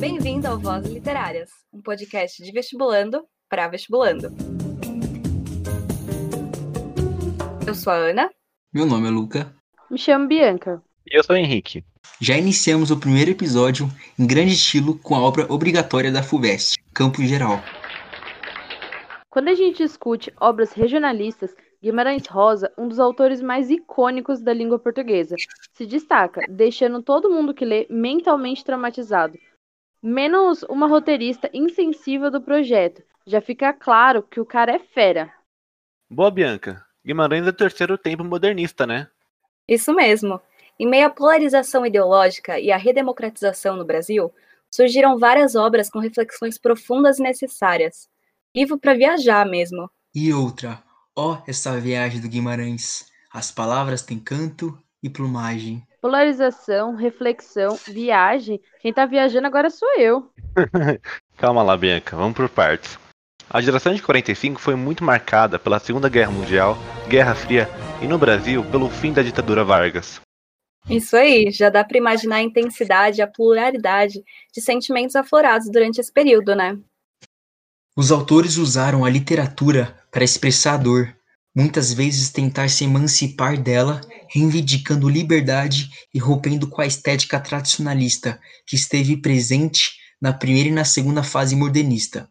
Bem-vindo ao Vozes Literárias, um podcast de vestibulando para vestibulando. Eu sou a Ana. Meu nome é Luca. Me chamo Bianca. E eu sou o Henrique. Já iniciamos o primeiro episódio em grande estilo com a obra obrigatória da FUVEST, Campo Geral. Quando a gente discute obras regionalistas, Guimarães Rosa, um dos autores mais icônicos da língua portuguesa, se destaca, deixando todo mundo que lê mentalmente traumatizado. Menos uma roteirista insensível do projeto. Já fica claro que o cara é fera. Boa, Bianca. Guimarães é o terceiro tempo modernista, né? Isso mesmo. Em meio à polarização ideológica e à redemocratização no Brasil, surgiram várias obras com reflexões profundas e necessárias. Livro para viajar mesmo. E outra, ó essa viagem do Guimarães. As palavras têm canto e plumagem. Polarização, reflexão, viagem. Quem tá viajando agora sou eu. Calma lá, Bianca, vamos por partes. A geração de 45 foi muito marcada pela Segunda Guerra Mundial, Guerra Fria e, no Brasil, pelo fim da ditadura Vargas. Isso aí, já dá para imaginar a intensidade e a pluralidade de sentimentos aflorados durante esse período, né? Os autores usaram a literatura para expressar a dor, muitas vezes tentar se emancipar dela, reivindicando liberdade e rompendo com a estética tradicionalista que esteve presente na primeira e na segunda fase modernista.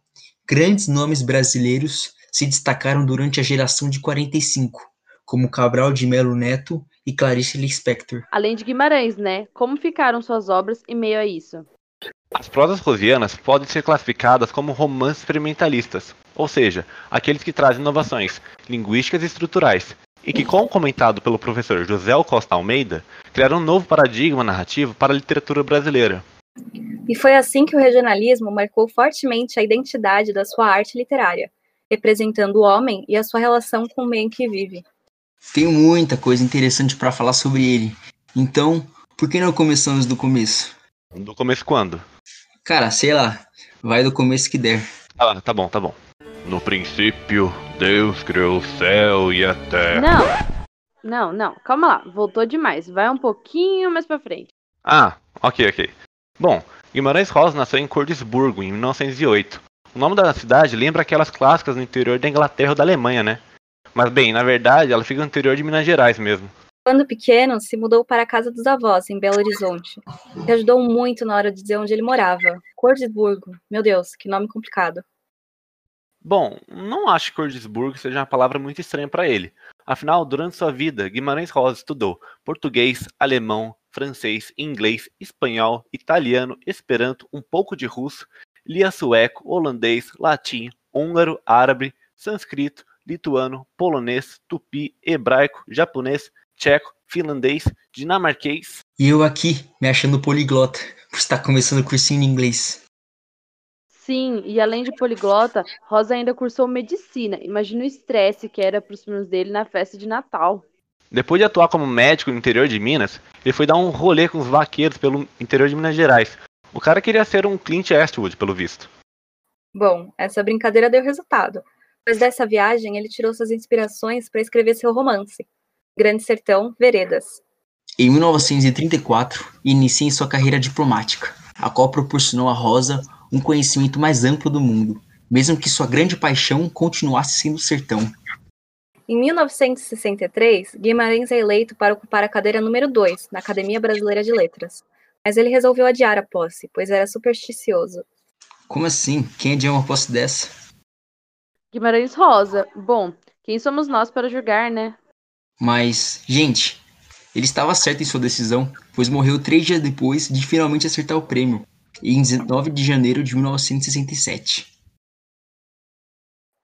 Grandes nomes brasileiros se destacaram durante a geração de 45, como Cabral de Melo Neto e Clarice Lispector. Além de Guimarães, né? Como ficaram suas obras em meio a isso? As prosas rosianas podem ser classificadas como romances experimentalistas, ou seja, aqueles que trazem inovações linguísticas e estruturais, e que, como comentado pelo professor José Costa Almeida, criaram um novo paradigma narrativo para a literatura brasileira. E foi assim que o regionalismo marcou fortemente a identidade da sua arte literária, representando o homem e a sua relação com o meio em que vive. Tenho muita coisa interessante para falar sobre ele. Então, por que não começamos do começo? Do começo quando? Cara, sei lá. Vai do começo que der. Ah, tá bom, tá bom. No princípio, Deus criou o céu e a terra. Não! Não, não, calma lá. Voltou demais. Vai um pouquinho mais pra frente. Ah, ok, ok. Bom, Guimarães Rosa nasceu em Cordesburgo, em 1908. O nome da cidade lembra aquelas clássicas no interior da Inglaterra ou da Alemanha, né? Mas bem, na verdade, ela fica no interior de Minas Gerais mesmo. Quando pequeno, se mudou para a casa dos avós, em Belo Horizonte, que ajudou muito na hora de dizer onde ele morava. Cordesburgo. Meu Deus, que nome complicado. Bom, não acho que Cordesburgo seja uma palavra muito estranha para ele. Afinal, durante sua vida, Guimarães Rosa estudou português, alemão, francês, inglês, espanhol, italiano, esperanto, um pouco de russo, lia sueco, holandês, latim, húngaro, árabe, sânscrito, lituano, polonês, tupi, hebraico, japonês, tcheco, finlandês, dinamarquês. E eu aqui, me achando poliglota, por estar começando o cursinho em inglês. Sim, e além de poliglota, Rosa ainda cursou medicina. Imagina o estresse que era para os primos dele na festa de Natal. Depois de atuar como médico no interior de Minas, ele foi dar um rolê com os vaqueiros pelo interior de Minas Gerais. O cara queria ser um Clint Eastwood, pelo visto. Bom, essa brincadeira deu resultado. Pois dessa viagem ele tirou suas inspirações para escrever seu romance, Grande Sertão, Veredas. Em 1934, inicia em sua carreira diplomática, a qual proporcionou a Rosa um conhecimento mais amplo do mundo, mesmo que sua grande paixão continuasse sendo o sertão. Em 1963, Guimarães é eleito para ocupar a cadeira número 2 na Academia Brasileira de Letras, mas ele resolveu adiar a posse, pois era supersticioso. Como assim? Quem adia uma posse dessa? Guimarães Rosa. Bom, quem somos nós para julgar, né? Mas, gente, ele estava certo em sua decisão, pois morreu três dias depois de finalmente acertar o prêmio, em 19 de janeiro de 1967.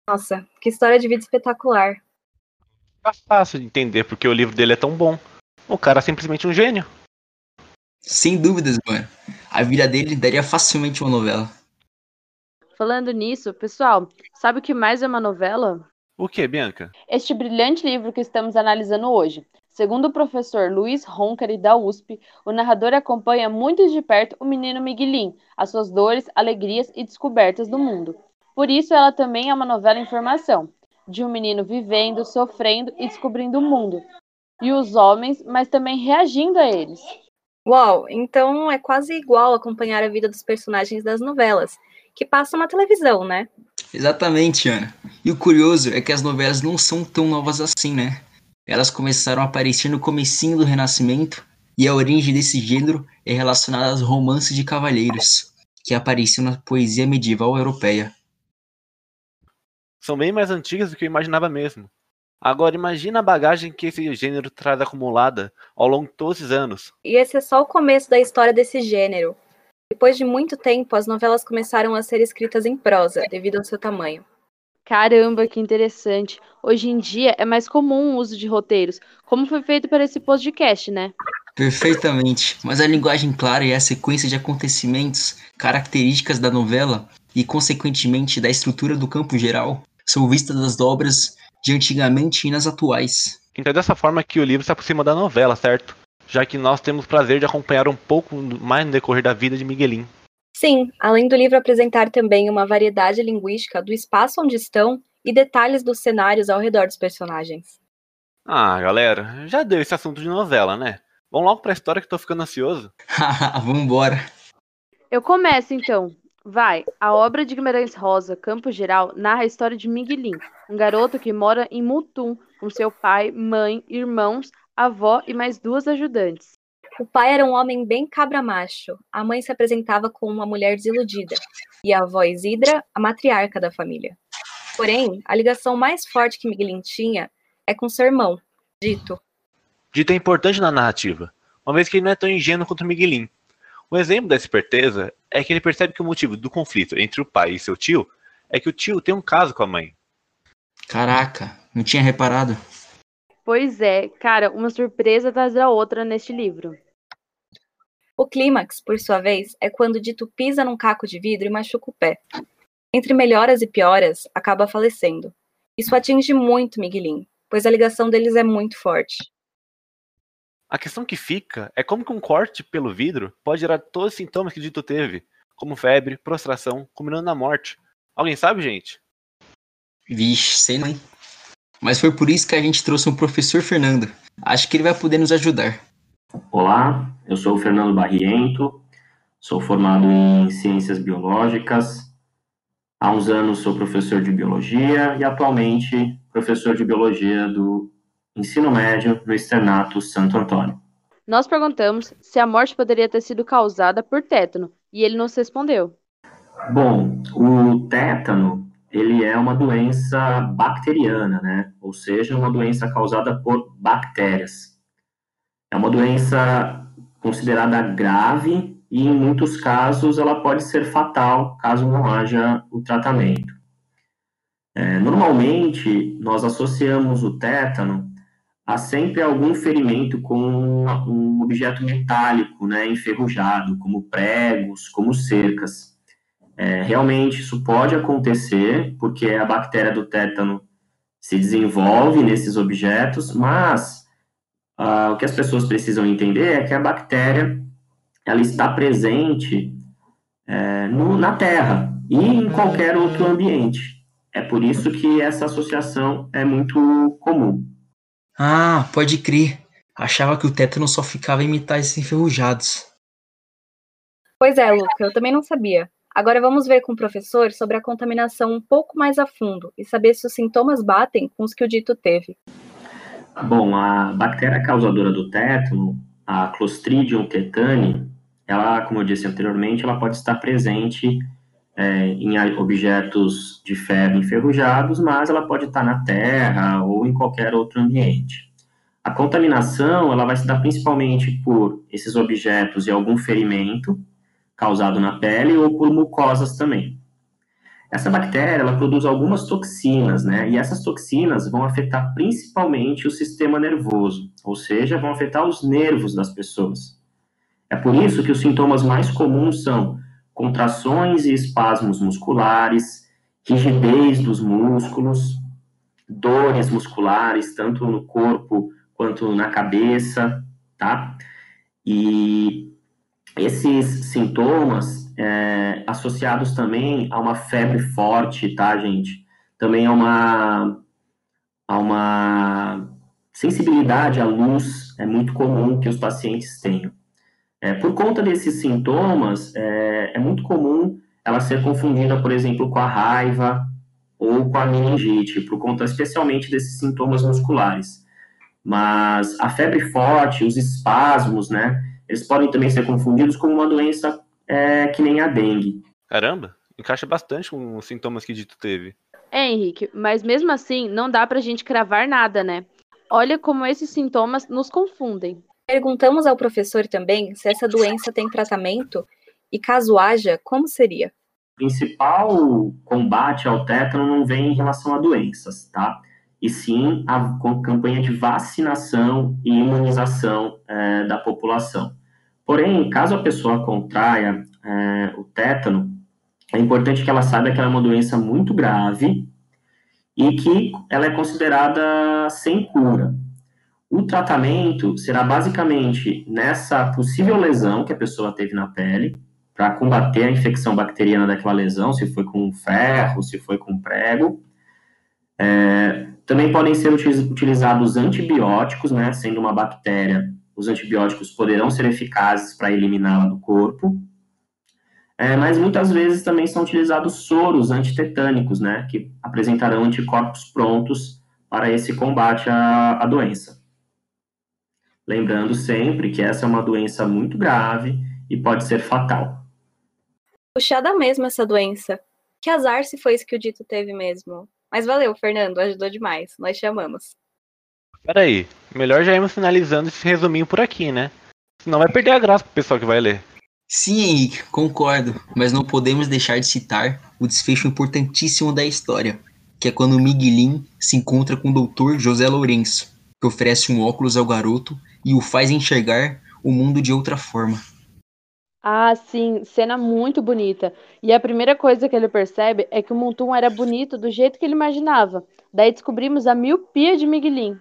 Nossa, que história de vida espetacular. Tá fácil de entender porque o livro dele é tão bom. O cara é simplesmente um gênio. Sem dúvidas, mano. A vida dele daria facilmente uma novela. Falando nisso, pessoal, sabe o que mais é uma novela? O que, Bianca? Este brilhante livro que estamos analisando hoje. Segundo o professor Luiz Roncari, da USP, o narrador acompanha muito de perto o menino Miguelin, as suas dores, alegrias e descobertas do mundo. Por isso, ela também é uma novela em formação, de um menino vivendo, sofrendo e descobrindo o mundo. E os homens, mas também reagindo a eles. Uau, então é quase igual acompanhar a vida dos personagens das novelas, que passam na televisão, né? Exatamente, Ana. E o curioso é que as novelas não são tão novas assim, né? Elas começaram a aparecer no comecinho do Renascimento e a origem desse gênero é relacionada aos romances de cavalheiros, que apareciam na poesia medieval europeia. São bem mais antigas do que eu imaginava mesmo. Agora imagina a bagagem que esse gênero traz acumulada ao longo de todos esses anos. E esse é só o começo da história desse gênero. Depois de muito tempo, as novelas começaram a ser escritas em prosa, devido ao seu tamanho. Caramba, que interessante. Hoje em dia é mais comum o uso de roteiros, como foi feito para esse podcast, né? Perfeitamente. Mas a linguagem clara e a sequência de acontecimentos, características da novela e, consequentemente, da estrutura do campo geral, são vistas das obras de antigamente e nas atuais. Então é dessa forma que o livro se aproxima da novela, certo? Já que nós temos o prazer de acompanhar um pouco mais no decorrer da vida de Miguelin. Sim, além do livro apresentar também uma variedade linguística do espaço onde estão e detalhes dos cenários ao redor dos personagens. Ah, galera, já deu esse assunto de novela, né? Vamos logo pra história que tô ficando ansioso. Vambora. Eu começo então. Vai, a obra de Guimarães Rosa, Campo Geral, narra a história de Miguelin, um garoto que mora em Mutum com seu pai, mãe, irmãos, avó e mais duas ajudantes. O pai era um homem bem cabra-macho, a mãe se apresentava como uma mulher desiludida, e a avó Isidra, a matriarca da família. Porém, a ligação mais forte que Miguelin tinha é com seu irmão, Dito. Dito é importante na narrativa, uma vez que ele não é tão ingênuo quanto Miguelin. Um exemplo dessa esperteza é que ele percebe que o motivo do conflito entre o pai e seu tio é que o tio tem um caso com a mãe. Caraca, não tinha reparado. Pois é, cara, uma surpresa atrás da outra neste livro. O clímax, por sua vez, é quando Dito pisa num caco de vidro e machuca o pé. Entre melhoras e pioras, acaba falecendo. Isso atinge muito Miguelin, pois a ligação deles é muito forte. A questão que fica é como que um corte pelo vidro pode gerar todos os sintomas que Dito teve, como febre, prostração, combinando na morte. Alguém sabe, gente? Vixe, sei não. hein? Mas foi por isso que a gente trouxe um professor Fernando. Acho que ele vai poder nos ajudar. Olá, eu sou o Fernando Barriento, sou formado em Ciências Biológicas. Há uns anos sou professor de Biologia e atualmente professor de Biologia do ensino médio no Externato Santo Antônio. Nós perguntamos se a morte poderia ter sido causada por tétano e ele nos respondeu. Bom, o tétano, ele é uma doença bacteriana, né? Ou seja, uma doença causada por bactérias. É uma doença considerada grave e, em muitos casos, ela pode ser fatal caso não haja o tratamento. É, normalmente, nós associamos o tétano há sempre algum ferimento com um objeto metálico, né, enferrujado, como pregos, como cercas. É, realmente isso pode acontecer, porque a bactéria do tétano se desenvolve nesses objetos, mas ah, o que as pessoas precisam entender é que a bactéria ela está presente é, no, na Terra e em qualquer outro ambiente. É por isso que essa associação é muito comum. Ah, pode crer. Achava que o tétano só ficava em metais enferrujados. Pois é, Luca, eu também não sabia. Agora vamos ver com o professor sobre a contaminação um pouco mais a fundo e saber se os sintomas batem com os que o dito teve. Bom, a bactéria causadora do tétano, a Clostridium tetani, ela, como eu disse anteriormente, ela pode estar presente é, em objetos de ferro enferrujados, mas ela pode estar na terra ou em qualquer outro ambiente. A contaminação ela vai se dar principalmente por esses objetos e algum ferimento causado na pele ou por mucosas também. Essa bactéria ela produz algumas toxinas, né? E essas toxinas vão afetar principalmente o sistema nervoso, ou seja, vão afetar os nervos das pessoas. É por isso que os sintomas mais comuns são contrações e espasmos musculares, rigidez dos músculos, dores musculares, tanto no corpo quanto na cabeça, tá? E esses sintomas, é, associados também a uma febre forte, tá, gente? Também a uma, a uma sensibilidade à luz, é muito comum que os pacientes tenham. É, por conta desses sintomas, é, é muito comum ela ser confundida, por exemplo, com a raiva ou com a meningite, por conta especialmente desses sintomas musculares. Mas a febre forte, os espasmos, né, eles podem também ser confundidos com uma doença é, que nem a dengue. Caramba, encaixa bastante com os sintomas que Dito teve. É, Henrique, mas mesmo assim não dá pra gente cravar nada, né? Olha como esses sintomas nos confundem. Perguntamos ao professor também se essa doença tem tratamento e, caso haja, como seria? O principal combate ao tétano não vem em relação a doenças, tá? E sim a campanha de vacinação e imunização é, da população. Porém, caso a pessoa contraia é, o tétano, é importante que ela saiba que ela é uma doença muito grave e que ela é considerada sem cura. O tratamento será basicamente nessa possível lesão que a pessoa teve na pele, para combater a infecção bacteriana daquela lesão, se foi com ferro, se foi com prego. É, também podem ser utilizados antibióticos, né, sendo uma bactéria, os antibióticos poderão ser eficazes para eliminá-la do corpo. É, mas muitas vezes também são utilizados soros antitetânicos, né, que apresentarão anticorpos prontos para esse combate à, à doença. Lembrando sempre que essa é uma doença muito grave e pode ser fatal. Puxada mesmo essa doença. Que azar se foi isso que o Dito teve mesmo. Mas valeu, Fernando, ajudou demais. Nós chamamos. Peraí, melhor já irmos finalizando esse resuminho por aqui, né? Senão vai perder a graça pro pessoal que vai ler. Sim, Henrique, concordo, mas não podemos deixar de citar o desfecho importantíssimo da história, que é quando Miguelin se encontra com o doutor José Lourenço, que oferece um óculos ao garoto e o faz enxergar o mundo de outra forma. Ah, sim, cena muito bonita. E a primeira coisa que ele percebe é que o Montum era bonito do jeito que ele imaginava. Daí descobrimos a miopia de Miguelin.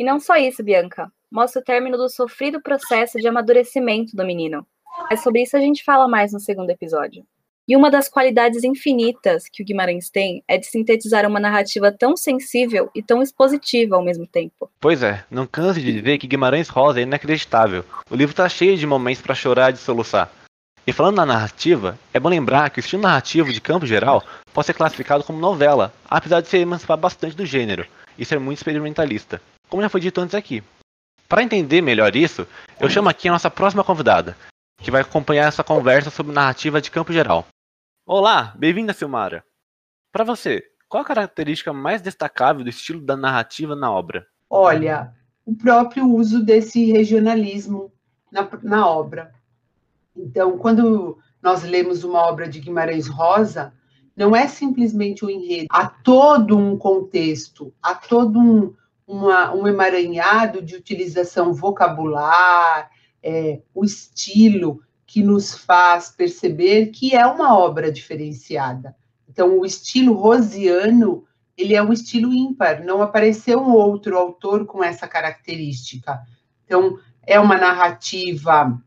E não só isso, Bianca. Mostra o término do sofrido processo de amadurecimento do menino. Mas sobre isso a gente fala mais no segundo episódio. E uma das qualidades infinitas que o Guimarães tem é de sintetizar uma narrativa tão sensível e tão expositiva ao mesmo tempo. Pois é, não canse de dizer que Guimarães Rosa é inacreditável. O livro está cheio de momentos para chorar e soluçar. E falando na narrativa, é bom lembrar que o estilo narrativo de campo geral pode ser classificado como novela, apesar de se emancipar bastante do gênero e ser muito experimentalista, como já foi dito antes aqui. Para entender melhor isso, eu chamo aqui a nossa próxima convidada, que vai acompanhar essa conversa sobre narrativa de campo geral. Olá, bem-vinda, Silmara. Para você, qual a característica mais destacável do estilo da narrativa na obra? Olha, o próprio uso desse regionalismo na, na obra. Então, quando nós lemos uma obra de Guimarães Rosa, não é simplesmente o um enredo, há todo um contexto, há todo um, uma, um emaranhado de utilização vocabular, é, o estilo, que nos faz perceber que é uma obra diferenciada. Então, o estilo rosiano, ele é um estilo ímpar, não apareceu um outro autor com essa característica. Então, é uma narrativa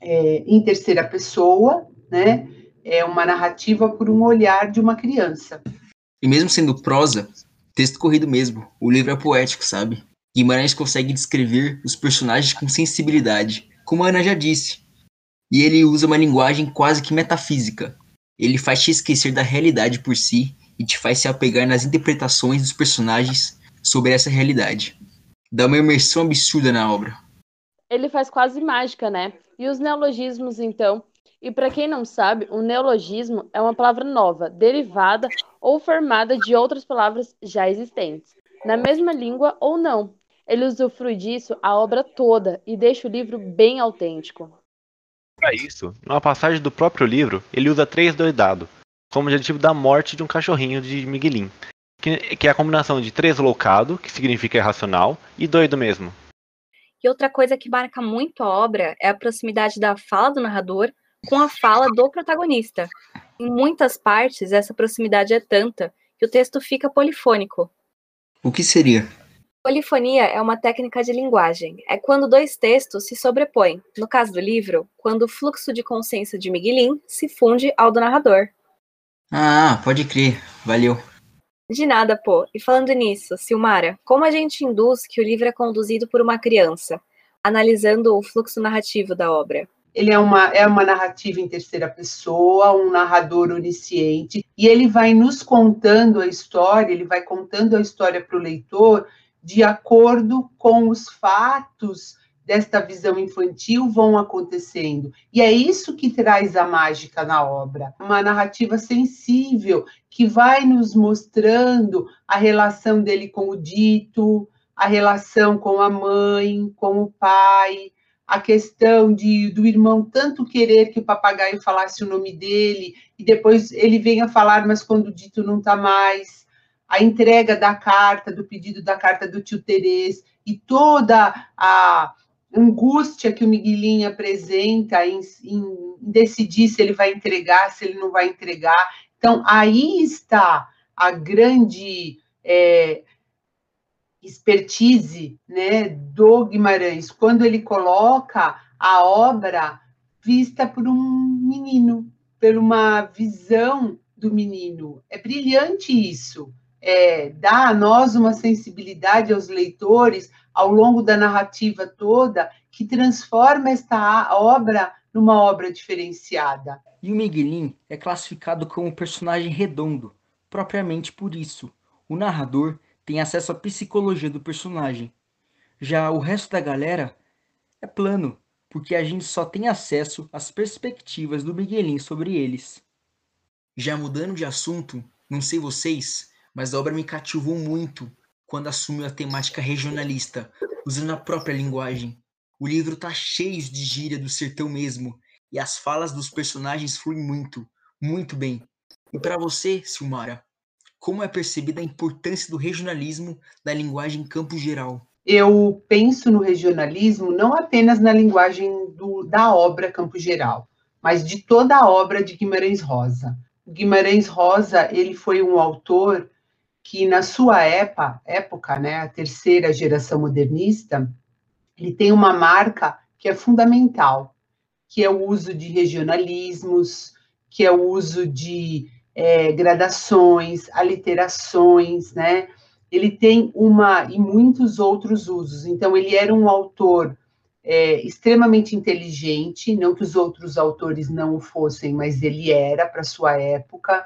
é, em terceira pessoa, né? É uma narrativa por um olhar de uma criança. E mesmo sendo prosa, texto corrido mesmo, o livro é poético, sabe? Guimarães consegue descrever os personagens com sensibilidade, como a Ana já disse, e ele usa uma linguagem quase que metafísica. Ele faz te esquecer da realidade por si e te faz se apegar nas interpretações dos personagens sobre essa realidade. Dá uma imersão absurda na obra. Ele faz quase mágica, né? E os neologismos, então? E para quem não sabe, o neologismo é uma palavra nova, derivada ou formada de outras palavras já existentes, na mesma língua ou não. Ele usufrui disso a obra toda e deixa o livro bem autêntico. Para isso, numa passagem do próprio livro, ele usa três doidado, como adjetivo da morte de um cachorrinho de Miguelin, que, que é a combinação de loucado, que significa irracional, e doido mesmo. E outra coisa que marca muito a obra é a proximidade da fala do narrador com a fala do protagonista. Em muitas partes, essa proximidade é tanta que o texto fica polifônico. O que seria? Polifonia é uma técnica de linguagem. É quando dois textos se sobrepõem. No caso do livro, quando o fluxo de consciência de Miguelin se funde ao do narrador. Ah, pode crer. Valeu. De nada, pô. E falando nisso, Silmara, como a gente induz que o livro é conduzido por uma criança? analisando o fluxo narrativo da obra. Ele é uma, é uma narrativa em terceira pessoa, um narrador onisciente, e ele vai nos contando a história, ele vai contando a história para o leitor de acordo com os fatos desta visão infantil vão acontecendo. E é isso que traz a mágica na obra. Uma narrativa sensível que vai nos mostrando a relação dele com o dito, a relação com a mãe, com o pai, a questão de do irmão tanto querer que o papagaio falasse o nome dele e depois ele venha falar, mas quando dito não está mais, a entrega da carta, do pedido da carta do tio Terês e toda a angústia que o Miguelinho apresenta em, em, decidir se ele vai entregar, se ele não vai entregar. Então, aí está a grande é, expertise né, do Guimarães, quando ele coloca a obra vista por um menino, por uma visão do menino. É brilhante isso. É, dá a nós uma sensibilidade aos leitores ao longo da narrativa toda que transforma esta obra numa obra diferenciada. E o Miguelin é classificado como um personagem redondo, propriamente por isso. O narrador tem acesso à psicologia do personagem. Já o resto da galera é plano, porque a gente só tem acesso às perspectivas do Miguelin sobre eles. Já mudando de assunto, não sei vocês, mas a obra me cativou muito quando assumiu a temática regionalista, usando a própria linguagem. O livro tá cheio de gíria do sertão mesmo, e as falas dos personagens fluem muito, muito bem. E para você, Silmara, como é percebida a importância do regionalismo da linguagem campo geral? Eu penso no regionalismo não apenas na linguagem do, da obra Campo Geral, mas de toda a obra de Guimarães Rosa. Guimarães Rosa ele foi um autor que na sua época, época, né, a terceira geração modernista, ele tem uma marca que é fundamental, que é o uso de regionalismos, que é o uso de é, gradações, aliterações, né? Ele tem uma e muitos outros usos. Então, ele era um autor é, extremamente inteligente, não que os outros autores não o fossem, mas ele era para sua época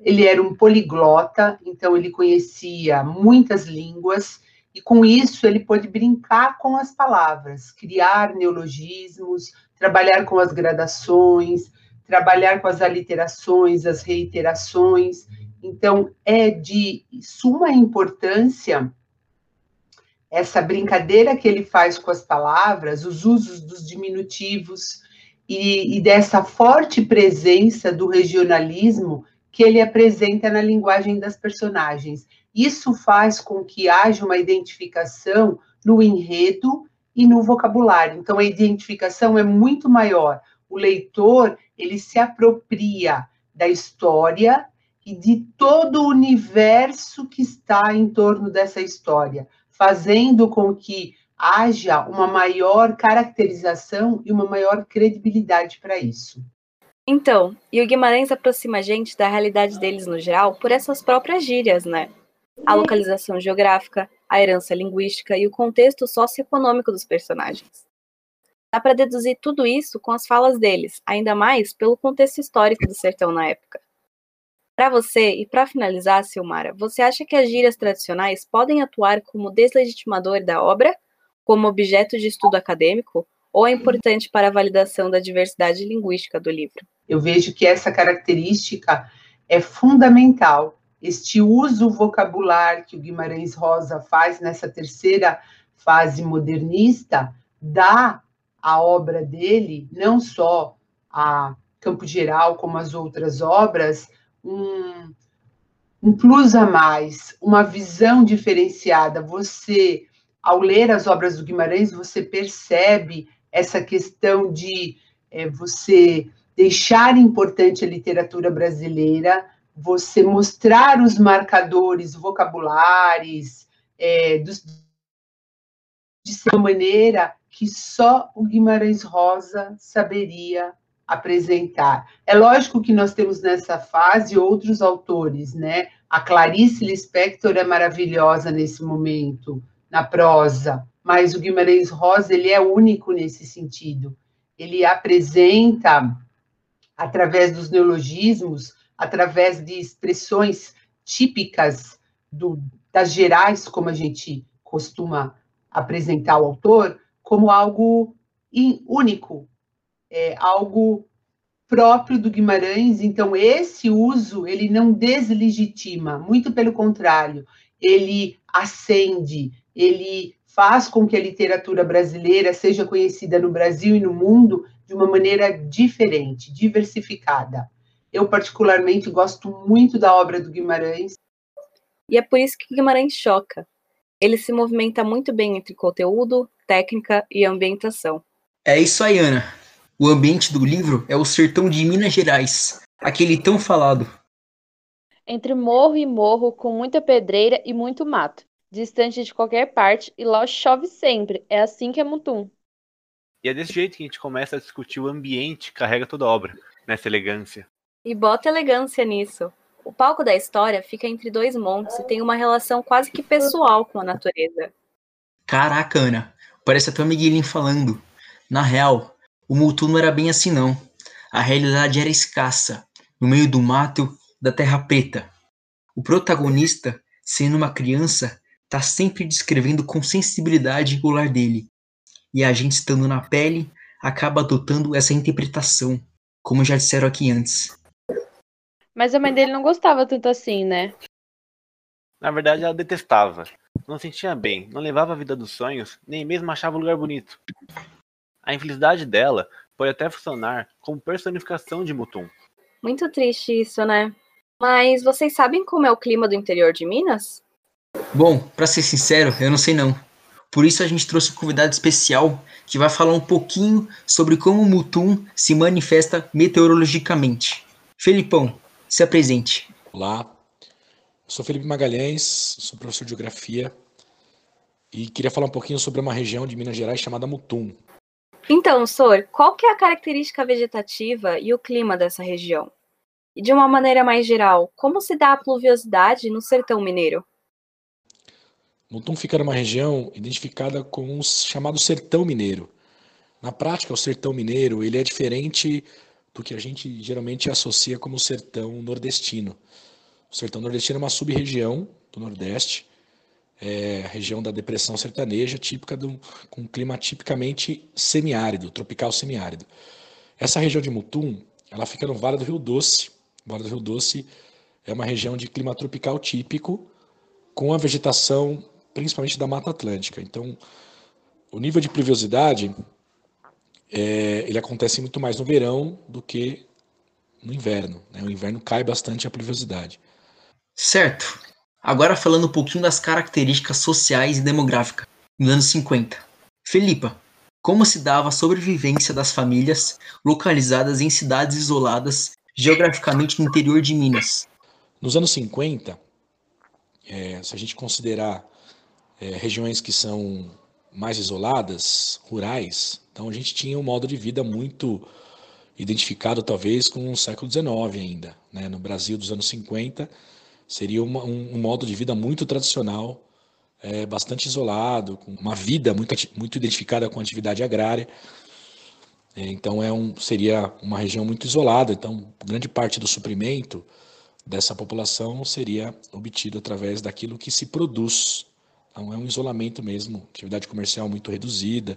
ele era um poliglota, então ele conhecia muitas línguas, e com isso ele pôde brincar com as palavras, criar neologismos, trabalhar com as gradações, trabalhar com as aliterações, as reiterações. Então, é de suma importância essa brincadeira que ele faz com as palavras, os usos dos diminutivos e, e dessa forte presença do regionalismo que ele apresenta na linguagem das personagens. Isso faz com que haja uma identificação no enredo e no vocabulário. Então, a identificação é muito maior. O leitor, ele se apropria da história e de todo o universo que está em torno dessa história, fazendo com que haja uma maior caracterização e uma maior credibilidade para isso. Então, e o Guimarães aproxima a gente da realidade deles no geral por essas próprias gírias, né? A localização geográfica, a herança linguística e o contexto socioeconômico dos personagens. Dá para deduzir tudo isso com as falas deles, ainda mais pelo contexto histórico do sertão na época. Para você, e para finalizar, Silmara, você acha que as gírias tradicionais podem atuar como deslegitimador da obra, como objeto de estudo acadêmico, ou é importante para a validação da diversidade linguística do livro? Eu vejo que essa característica é fundamental. Este uso vocabular que o Guimarães Rosa faz nessa terceira fase modernista dá à obra dele, não só a Campo Geral, como as outras obras, um, um plus a mais, uma visão diferenciada. Você, ao ler as obras do Guimarães, você percebe essa questão de é, você deixar importante a literatura brasileira, você mostrar os marcadores vocabulares é, dos, de uma maneira que só o Guimarães Rosa saberia apresentar. É lógico que nós temos nessa fase outros autores, né? A Clarice Lispector é maravilhosa nesse momento, na prosa, mas o Guimarães Rosa ele é único nesse sentido. Ele apresenta através dos neologismos, através de expressões típicas do, das gerais, como a gente costuma apresentar o autor, como algo único, é, algo próprio do Guimarães. Então, esse uso, ele não deslegitima, muito pelo contrário, ele acende, ele faz com que a literatura brasileira seja conhecida no Brasil e no mundo de uma maneira diferente, diversificada. Eu, particularmente, gosto muito da obra do Guimarães. E é por isso que Guimarães choca. Ele se movimenta muito bem entre conteúdo, técnica e ambientação. É isso aí, Ana. O ambiente do livro é o sertão de Minas Gerais, aquele tão falado. Entre morro e morro, com muita pedreira e muito mato, distante de qualquer parte, e lá chove sempre. É assim que é Mutum. E é desse jeito que a gente começa a discutir o ambiente que carrega toda a obra, nessa elegância. E bota elegância nisso. O palco da história fica entre dois montes e tem uma relação quase que pessoal com a natureza. Caraca, Ana, parece até o Miguelinho falando. Na real, o Mutu não era bem assim não. A realidade era escassa, no meio do mato da terra preta. O protagonista, sendo uma criança, tá sempre descrevendo com sensibilidade o lar dele, e a gente estando na pele acaba adotando essa interpretação, como já disseram aqui antes. Mas a mãe dele não gostava tanto assim, né? Na verdade, ela detestava. Não sentia bem, não levava a vida dos sonhos, nem mesmo achava o lugar bonito. A infelicidade dela pode até funcionar como personificação de Mutum. Muito triste isso, né? Mas vocês sabem como é o clima do interior de Minas? Bom, para ser sincero, eu não sei não. Por isso a gente trouxe um convidado especial que vai falar um pouquinho sobre como o Mutum se manifesta meteorologicamente. Felipão, se apresente. Olá, sou Felipe Magalhães, sou professor de Geografia e queria falar um pouquinho sobre uma região de Minas Gerais chamada Mutum. Então, Sor, qual que é a característica vegetativa e o clima dessa região? E de uma maneira mais geral, como se dá a pluviosidade no sertão mineiro? Mutum fica numa região identificada com o chamado sertão mineiro. Na prática, o sertão mineiro ele é diferente do que a gente geralmente associa como sertão nordestino. O sertão nordestino é uma sub-região do Nordeste, é região da depressão sertaneja, típica do, com um clima tipicamente semiárido, tropical semiárido. Essa região de Mutum, ela fica no Vale do Rio Doce. O Vale do Rio Doce é uma região de clima tropical típico, com a vegetação principalmente da Mata Atlântica. Então, o nível de pluviosidade é, ele acontece muito mais no verão do que no inverno. Né? O inverno cai bastante a pluviosidade. Certo. Agora falando um pouquinho das características sociais e demográficas nos anos 50. Felipa, como se dava a sobrevivência das famílias localizadas em cidades isoladas geograficamente no interior de Minas? Nos anos 50, é, se a gente considerar é, regiões que são mais isoladas, rurais, então a gente tinha um modo de vida muito identificado talvez com o século XIX ainda. Né? No Brasil dos anos 50 seria uma, um, um, modo de vida muito tradicional, é, bastante isolado, com uma vida muito, muito identificada com a atividade agrária. É, então é um, seria uma região muito isolada, então grande parte do suprimento dessa população seria obtido através daquilo que se produz então é um isolamento mesmo, atividade comercial muito reduzida,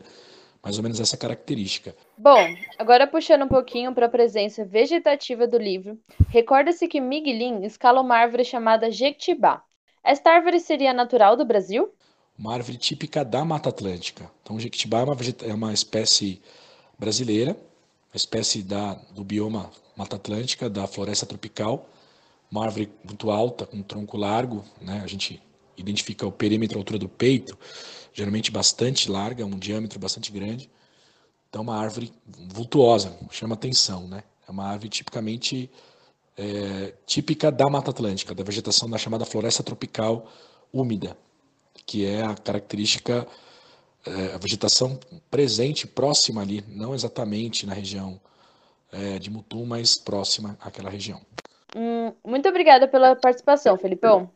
mais ou menos essa característica. Bom, agora puxando um pouquinho para a presença vegetativa do livro, recorda-se que Miguelin escala uma árvore chamada Jequitibá. Esta árvore seria natural do Brasil? Uma árvore típica da Mata Atlântica. Então, Jequitibá é uma, é uma espécie brasileira, uma espécie da, do bioma Mata Atlântica, da floresta tropical, uma árvore muito alta, com um tronco largo, né? a gente identifica o perímetro, a altura do peito, geralmente bastante larga, um diâmetro bastante grande. Então, uma árvore vultuosa, chama atenção, né? É uma árvore tipicamente é, típica da Mata Atlântica, da vegetação da chamada floresta tropical úmida, que é a característica, é, a vegetação presente, próxima ali, não exatamente na região é, de Mutum, mas próxima àquela região. Hum, muito obrigada pela participação, Felipão.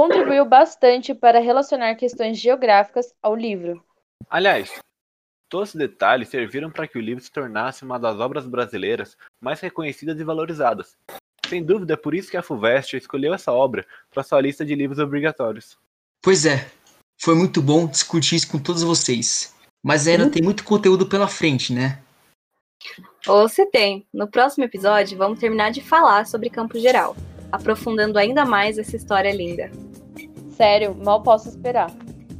Contribuiu bastante para relacionar questões geográficas ao livro. Aliás, todos os detalhes serviram para que o livro se tornasse uma das obras brasileiras mais reconhecidas e valorizadas. Sem dúvida, é por isso que a FUVEST escolheu essa obra para sua lista de livros obrigatórios. Pois é, foi muito bom discutir isso com todos vocês. Mas ainda tem muito conteúdo pela frente, né? Ou se tem. No próximo episódio, vamos terminar de falar sobre Campo Geral, aprofundando ainda mais essa história linda. Sério, mal posso esperar.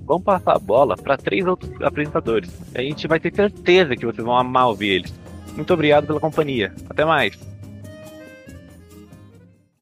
Vamos passar a bola para três outros apresentadores. A gente vai ter certeza que vocês vão amar ouvir eles. Muito obrigado pela companhia. Até mais.